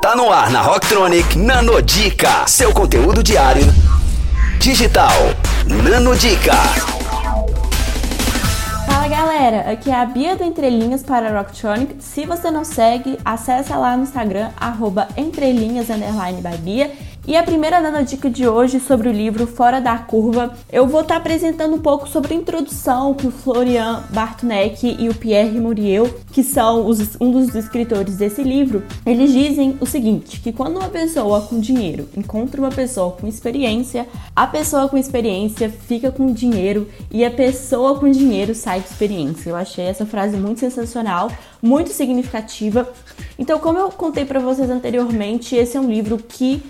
Tá no ar na Rocktronic Nanodica, seu conteúdo diário digital. Nanodica. Fala galera, aqui é a Bia do Entrelinhas para a Rocktronic. Se você não segue, acessa lá no Instagram, arroba entrelinhas, by Bia e a primeira nanodica de hoje sobre o livro Fora da Curva, eu vou estar tá apresentando um pouco sobre a introdução que o Florian Bartonek e o Pierre Muriel, que são os, um dos escritores desse livro, eles dizem o seguinte, que quando uma pessoa com dinheiro encontra uma pessoa com experiência, a pessoa com experiência fica com dinheiro e a pessoa com dinheiro sai com experiência. Eu achei essa frase muito sensacional, muito significativa. Então, como eu contei para vocês anteriormente, esse é um livro que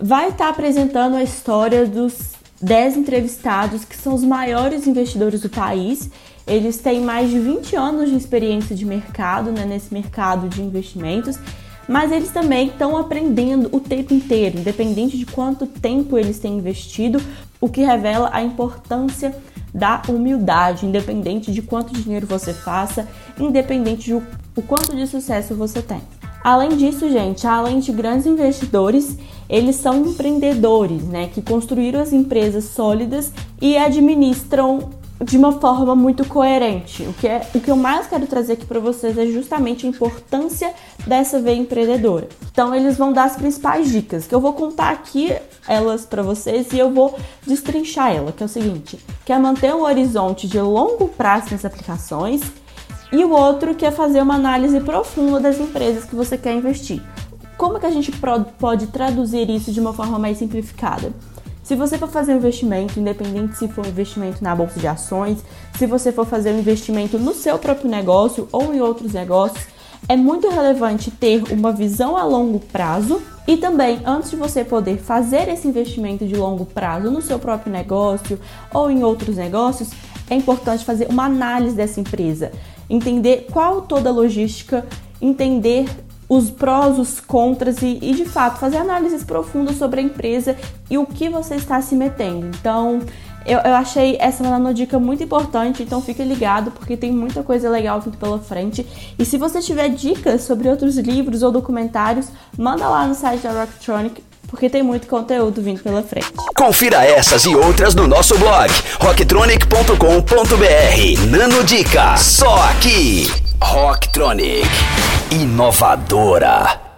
vai estar tá apresentando a história dos 10 entrevistados que são os maiores investidores do país. Eles têm mais de 20 anos de experiência de mercado, né, nesse mercado de investimentos, mas eles também estão aprendendo o tempo inteiro, independente de quanto tempo eles têm investido, o que revela a importância da humildade, independente de quanto dinheiro você faça, independente de o quanto de sucesso você tem. Além disso, gente, além de grandes investidores, eles são empreendedores, né, que construíram as empresas sólidas e administram de uma forma muito coerente. O que, é, o que eu mais quero trazer aqui para vocês é justamente a importância dessa veia empreendedora. Então, eles vão dar as principais dicas, que eu vou contar aqui elas para vocês e eu vou destrinchar ela, que é o seguinte: que é manter um horizonte de longo prazo nas aplicações, e o outro que é fazer uma análise profunda das empresas que você quer investir. Como que a gente pode traduzir isso de uma forma mais simplificada? Se você for fazer um investimento, independente se for um investimento na bolsa de ações, se você for fazer um investimento no seu próprio negócio ou em outros negócios, é muito relevante ter uma visão a longo prazo e também, antes de você poder fazer esse investimento de longo prazo no seu próprio negócio ou em outros negócios, é importante fazer uma análise dessa empresa entender qual toda a logística, entender os prós, os contras e, e, de fato fazer análises profundas sobre a empresa e o que você está se metendo. Então, eu, eu achei essa nanodica muito importante, então fique ligado porque tem muita coisa legal vindo pela frente. E se você tiver dicas sobre outros livros ou documentários, manda lá no site da Rocktronic porque tem muito conteúdo vindo pela frente. Confira essas e outras no nosso blog rocktronic.com.br. Nano Dica, só aqui. Rocktronic, inovadora.